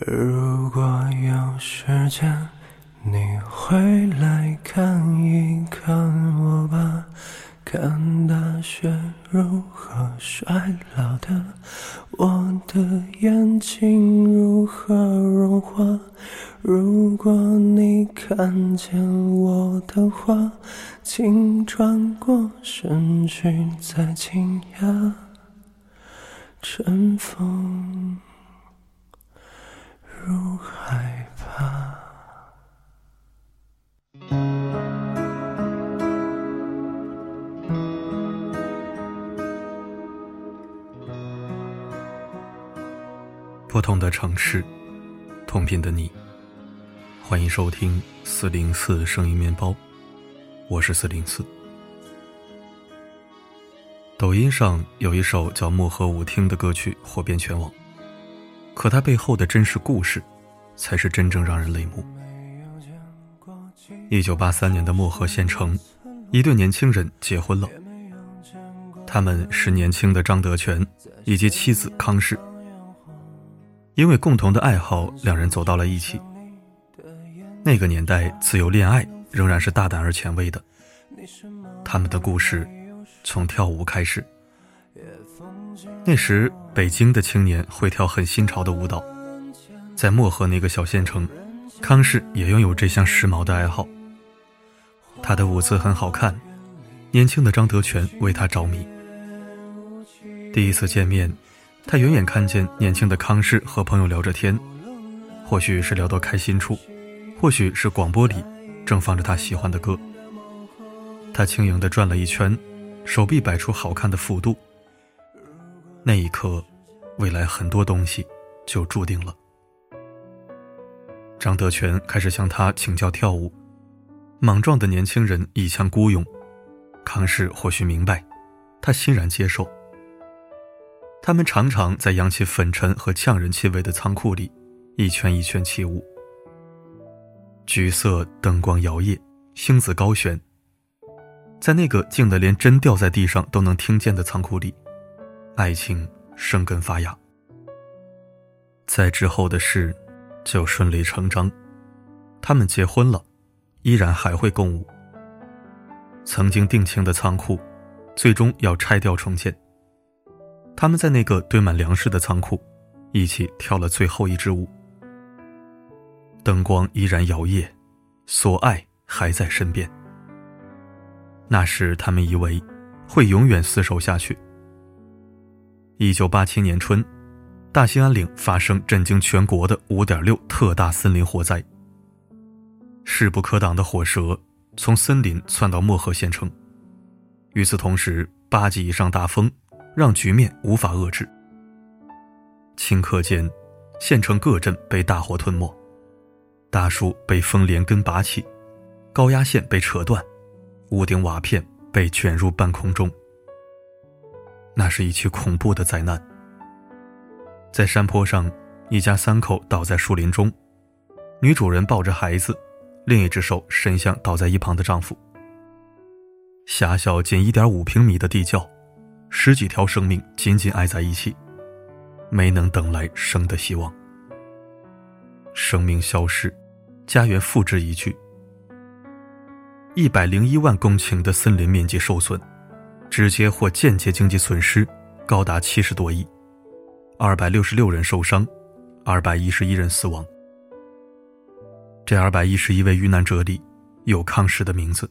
如果有时间，你回来看一看我吧，看大雪如何衰老的，我的眼睛如何融化。如果你看见我的话，请转过身去，再惊讶。尘封。不同的城市，同频的你，欢迎收听四零四声音面包，我是四零四。抖音上有一首叫《漠河舞厅》的歌曲火遍全网。可它背后的真实故事，才是真正让人泪目。一九八三年的漠河县城，一对年轻人结婚了。他们是年轻的张德全以及妻子康氏。因为共同的爱好，两人走到了一起。那个年代，自由恋爱仍然是大胆而前卫的。他们的故事，从跳舞开始。那时，北京的青年会跳很新潮的舞蹈，在漠河那个小县城，康氏也拥有这项时髦的爱好。他的舞姿很好看，年轻的张德全为他着迷。第一次见面，他远远看见年轻的康氏和朋友聊着天，或许是聊到开心处，或许是广播里正放着他喜欢的歌。他轻盈地转了一圈，手臂摆出好看的幅度。那一刻，未来很多东西就注定了。张德全开始向他请教跳舞，莽撞的年轻人一腔孤勇，康氏或许明白，他欣然接受。他们常常在扬起粉尘和呛人气味的仓库里，一圈一圈起舞。橘色灯光摇曳，星子高悬，在那个静得连针掉在地上都能听见的仓库里。爱情生根发芽，在之后的事就顺理成章。他们结婚了，依然还会共舞。曾经定情的仓库，最终要拆掉重建。他们在那个堆满粮食的仓库，一起跳了最后一支舞。灯光依然摇曳，所爱还在身边。那时他们以为会永远厮守下去。一九八七年春，大兴安岭发生震惊全国的五点六特大森林火灾。势不可挡的火舌从森林窜到漠河县城，与此同时，八级以上大风让局面无法遏制。顷刻间，县城各镇被大火吞没，大树被风连根拔起，高压线被扯断，屋顶瓦片被卷入半空中。那是一起恐怖的灾难。在山坡上，一家三口倒在树林中，女主人抱着孩子，另一只手伸向倒在一旁的丈夫。狭小仅一点五平米的地窖，十几条生命紧紧挨在一起，没能等来生的希望。生命消失，家园付之一炬。一百零一万公顷的森林面积受损。直接或间接经济损失高达七十多亿，二百六十六人受伤，二百一十一人死亡。这二百一十一位遇难者里，有康氏的名字。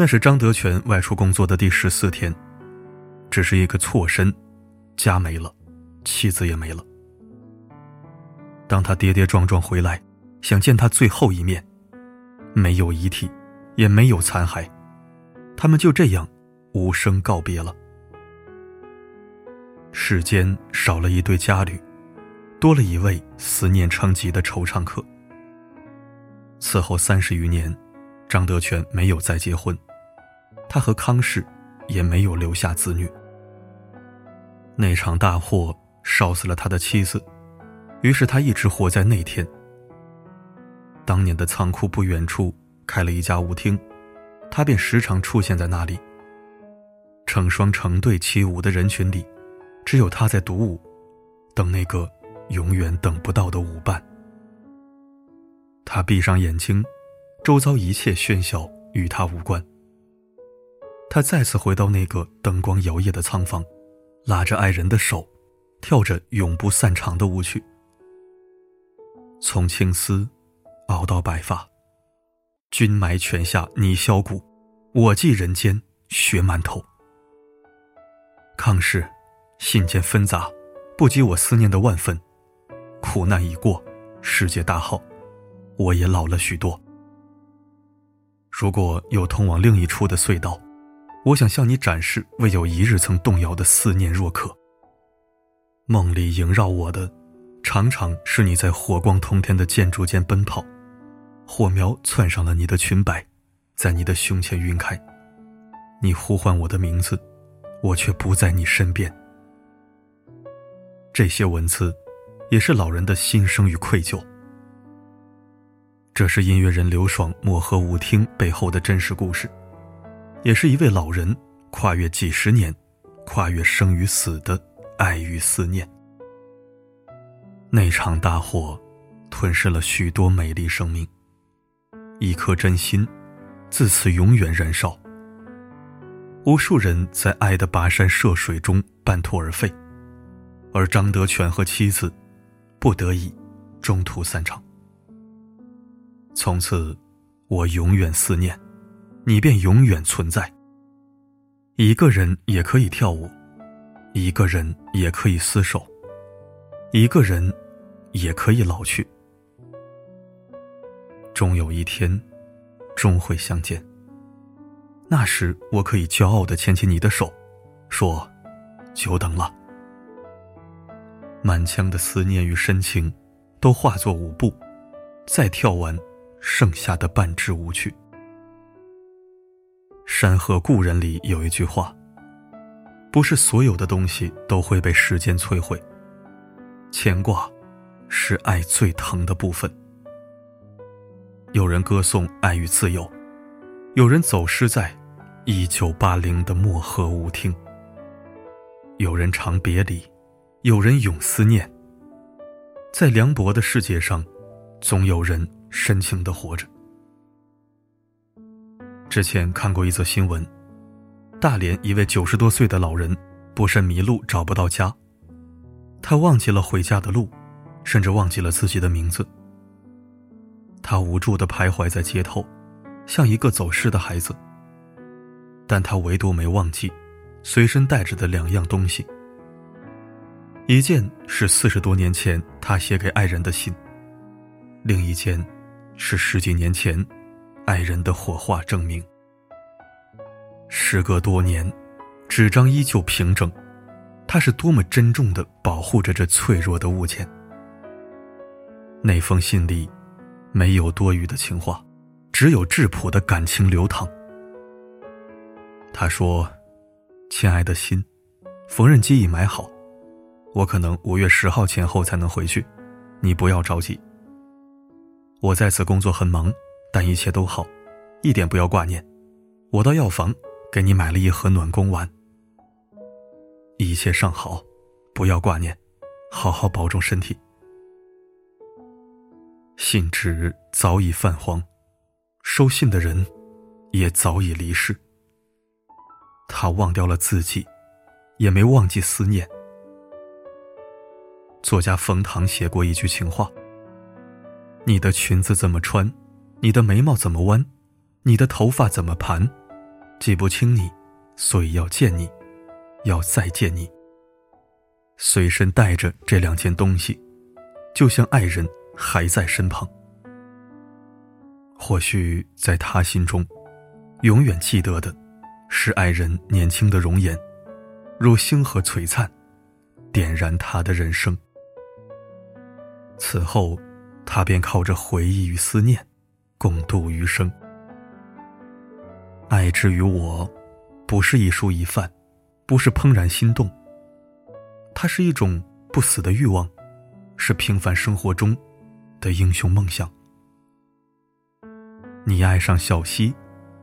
那是张德全外出工作的第十四天，只是一个错身，家没了，妻子也没了。当他跌跌撞撞回来，想见他最后一面，没有遗体，也没有残骸。他们就这样无声告别了。世间少了一对佳侣，多了一位思念成疾的惆怅客。此后三十余年，张德全没有再结婚，他和康氏也没有留下子女。那场大火烧死了他的妻子，于是他一直活在那天。当年的仓库不远处开了一家舞厅。他便时常出现在那里。成双成对起舞的人群里，只有他在独舞，等那个永远等不到的舞伴。他闭上眼睛，周遭一切喧嚣与他无关。他再次回到那个灯光摇曳的仓房，拉着爱人的手，跳着永不散场的舞曲。从青丝熬到白发，君埋泉下泥销骨，我寄人间雪馒头。康氏，信件纷杂，不及我思念的万分。苦难已过，世界大好，我也老了许多。如果有通往另一处的隧道，我想向你展示未有一日曾动摇的思念若渴。梦里萦绕我的。常常是你在火光通天的建筑间奔跑，火苗窜上了你的裙摆，在你的胸前晕开。你呼唤我的名字，我却不在你身边。这些文字，也是老人的心声与愧疚。这是音乐人刘爽漠河舞厅背后的真实故事，也是一位老人跨越几十年，跨越生与死的爱与思念。那场大火，吞噬了许多美丽生命。一颗真心，自此永远燃烧。无数人在爱的跋山涉水中半途而废，而张德全和妻子，不得已，中途散场。从此，我永远思念，你便永远存在。一个人也可以跳舞，一个人也可以厮守。一个人，也可以老去。终有一天，终会相见。那时，我可以骄傲的牵起你的手，说：“久等了。”满腔的思念与深情，都化作舞步，再跳完剩下的半支舞曲。《山河故人》里有一句话：“不是所有的东西都会被时间摧毁。”牵挂，是爱最疼的部分。有人歌颂爱与自由，有人走失在一九八零的漠河舞厅。有人长别离，有人永思念。在凉薄的世界上，总有人深情的活着。之前看过一则新闻，大连一位九十多岁的老人不慎迷路，找不到家。他忘记了回家的路，甚至忘记了自己的名字。他无助的徘徊在街头，像一个走失的孩子。但他唯独没忘记，随身带着的两样东西。一件是四十多年前他写给爱人的信，另一件，是十几年前，爱人的火化证明。时隔多年，纸张依旧平整。他是多么珍重的保护着这脆弱的物件。那封信里，没有多余的情话，只有质朴的感情流淌。他说：“亲爱的心，缝纫机已买好，我可能五月十号前后才能回去，你不要着急。我在此工作很忙，但一切都好，一点不要挂念。我到药房给你买了一盒暖宫丸。”一切尚好，不要挂念，好好保重身体。信纸早已泛黄，收信的人也早已离世。他忘掉了自己，也没忘记思念。作家冯唐写过一句情话：“你的裙子怎么穿，你的眉毛怎么弯，你的头发怎么盘，记不清你，所以要见你。”要再见你，随身带着这两件东西，就像爱人还在身旁。或许在他心中，永远记得的，是爱人年轻的容颜，如星河璀璨，点燃他的人生。此后，他便靠着回忆与思念，共度余生。爱之于我，不是一蔬一饭。不是怦然心动，它是一种不死的欲望，是平凡生活中的英雄梦想。你爱上小溪，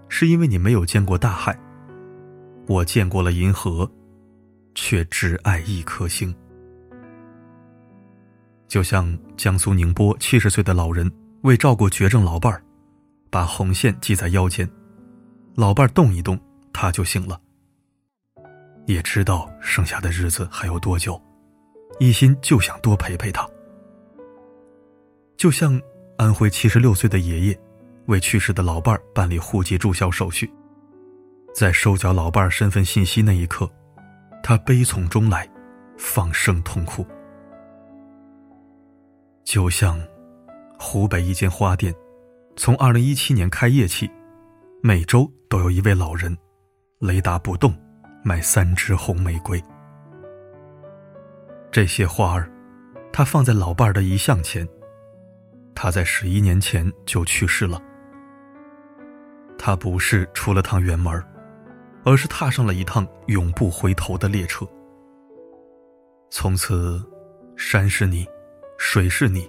是因为你没有见过大海；我见过了银河，却只爱一颗星。就像江苏宁波七十岁的老人为照顾绝症老伴儿，把红线系在腰间，老伴儿动一动，他就醒了。也知道剩下的日子还有多久，一心就想多陪陪他。就像安徽七十六岁的爷爷，为去世的老伴儿办理户籍注销手续，在收缴老伴儿身份信息那一刻，他悲从中来，放声痛哭。就像湖北一间花店，从二零一七年开业起，每周都有一位老人雷打不动卖三支红玫瑰。这些花儿，他放在老伴儿的遗像前。他在十一年前就去世了。他不是出了趟远门，而是踏上了一趟永不回头的列车。从此，山是你，水是你，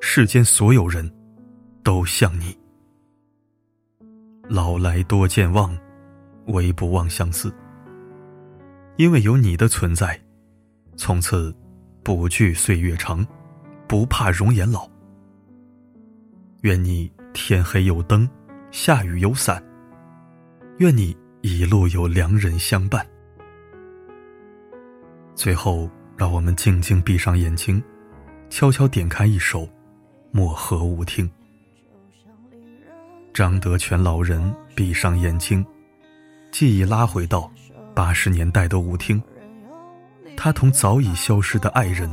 世间所有人，都像你。老来多健忘，唯不忘相思。因为有你的存在，从此不惧岁月长，不怕容颜老。愿你天黑有灯，下雨有伞。愿你一路有良人相伴。最后，让我们静静闭上眼睛，悄悄点开一首《漠河舞厅》。张德全老人闭上眼睛，记忆拉回到八十年代的舞厅，他同早已消失的爱人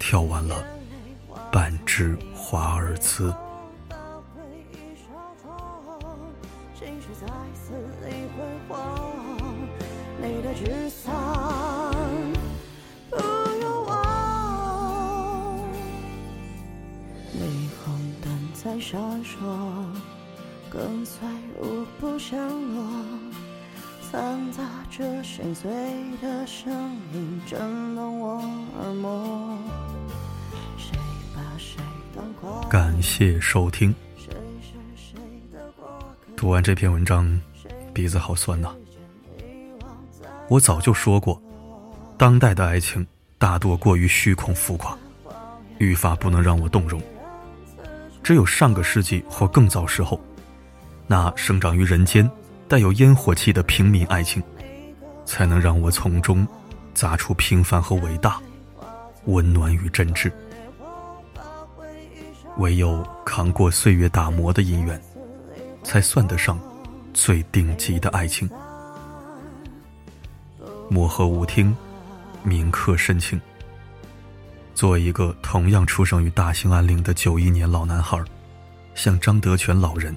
跳完了半支华尔兹。闪烁，跟随舞步降落，掺杂着心碎的声音，震动我耳膜。感谢收听。读完这篇文章，鼻子好酸呐。我早就说过，当代的爱情大多过于虚空浮夸，愈发不能让我动容。只有上个世纪或更早时候，那生长于人间、带有烟火气的平民爱情，才能让我从中砸出平凡和伟大、温暖与真挚。唯有扛过岁月打磨的姻缘，才算得上最顶级的爱情。漠河舞厅，铭刻深情。作为一个同样出生于大兴安岭的九一年老男孩，向张德全老人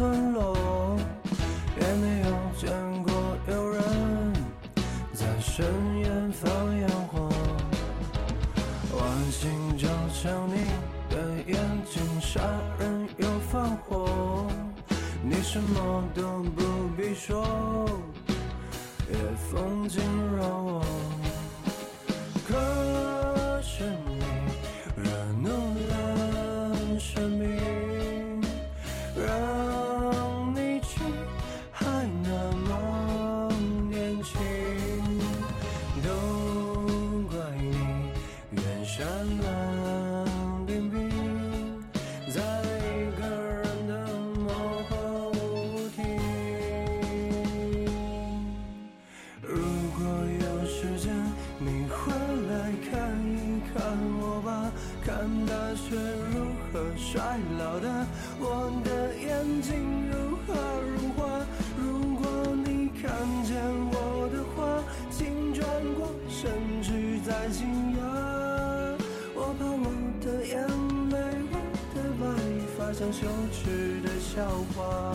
村落，也没有见过有人在深夜放烟火。晚星照亮你的眼睛，杀人又放火，你什么都不必说，夜风惊扰羞耻的笑话，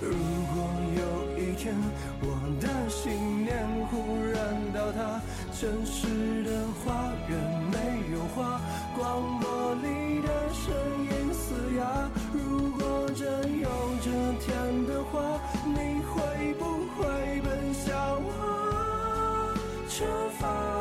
如果有一天我的信念忽然倒塌，城市的花园没有花，广播里的声音嘶哑，如果真有这天的话，你会不会奔向我？出发。